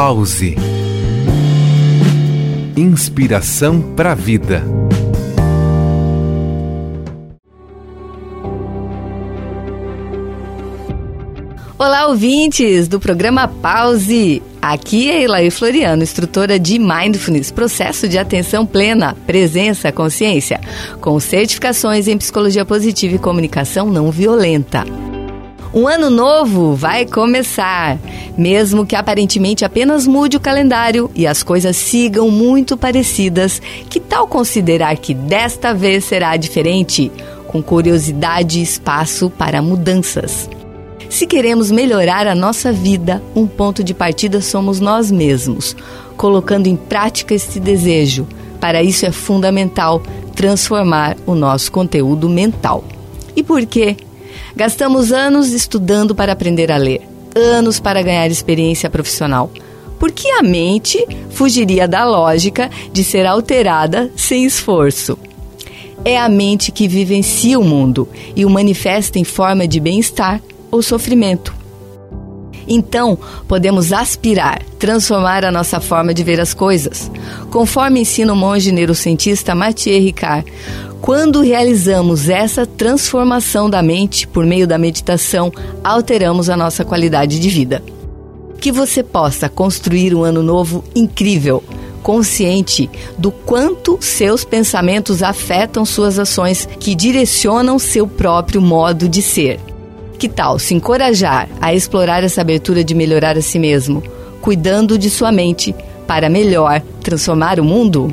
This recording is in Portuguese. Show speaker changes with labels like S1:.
S1: Pause. Inspiração para a vida.
S2: Olá, ouvintes do programa Pause. Aqui é Elaí Floriano, instrutora de Mindfulness, processo de atenção plena, presença, consciência, com certificações em psicologia positiva e comunicação não violenta. Um ano novo vai começar, mesmo que aparentemente apenas mude o calendário e as coisas sigam muito parecidas. Que tal considerar que desta vez será diferente? Com curiosidade e espaço para mudanças. Se queremos melhorar a nossa vida, um ponto de partida somos nós mesmos, colocando em prática este desejo. Para isso é fundamental transformar o nosso conteúdo mental. E por quê? Gastamos anos estudando para aprender a ler, anos para ganhar experiência profissional. Por que a mente fugiria da lógica de ser alterada sem esforço? É a mente que vivencia o mundo e o manifesta em forma de bem-estar ou sofrimento. Então, podemos aspirar, transformar a nossa forma de ver as coisas. Conforme ensina o monge neurocientista Mathieu Ricard, quando realizamos essa transformação da mente por meio da meditação, alteramos a nossa qualidade de vida. Que você possa construir um ano novo incrível, consciente do quanto seus pensamentos afetam suas ações, que direcionam seu próprio modo de ser. Que tal se encorajar a explorar essa abertura de melhorar a si mesmo, cuidando de sua mente para melhor transformar o mundo?